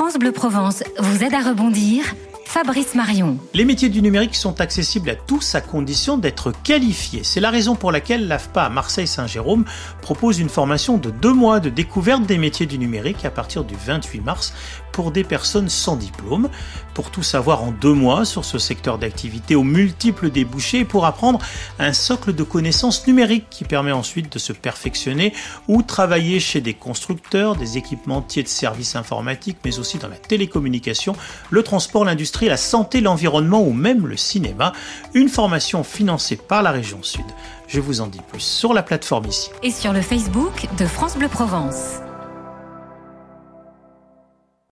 France Bleu Provence vous aide à rebondir Fabrice Marion. Les métiers du numérique sont accessibles à tous à condition d'être qualifiés. C'est la raison pour laquelle l'AFPA à Marseille-Saint-Jérôme propose une formation de deux mois de découverte des métiers du numérique à partir du 28 mars pour des personnes sans diplôme. Pour tout savoir en deux mois sur ce secteur d'activité aux multiples débouchés pour apprendre un socle de connaissances numériques qui permet ensuite de se perfectionner ou travailler chez des constructeurs, des équipementiers de services informatiques, mais aussi dans la télécommunication, le transport, la santé, l'environnement ou même le cinéma. Une formation financée par la région Sud. Je vous en dis plus sur la plateforme ici. Et sur le Facebook de France Bleu Provence.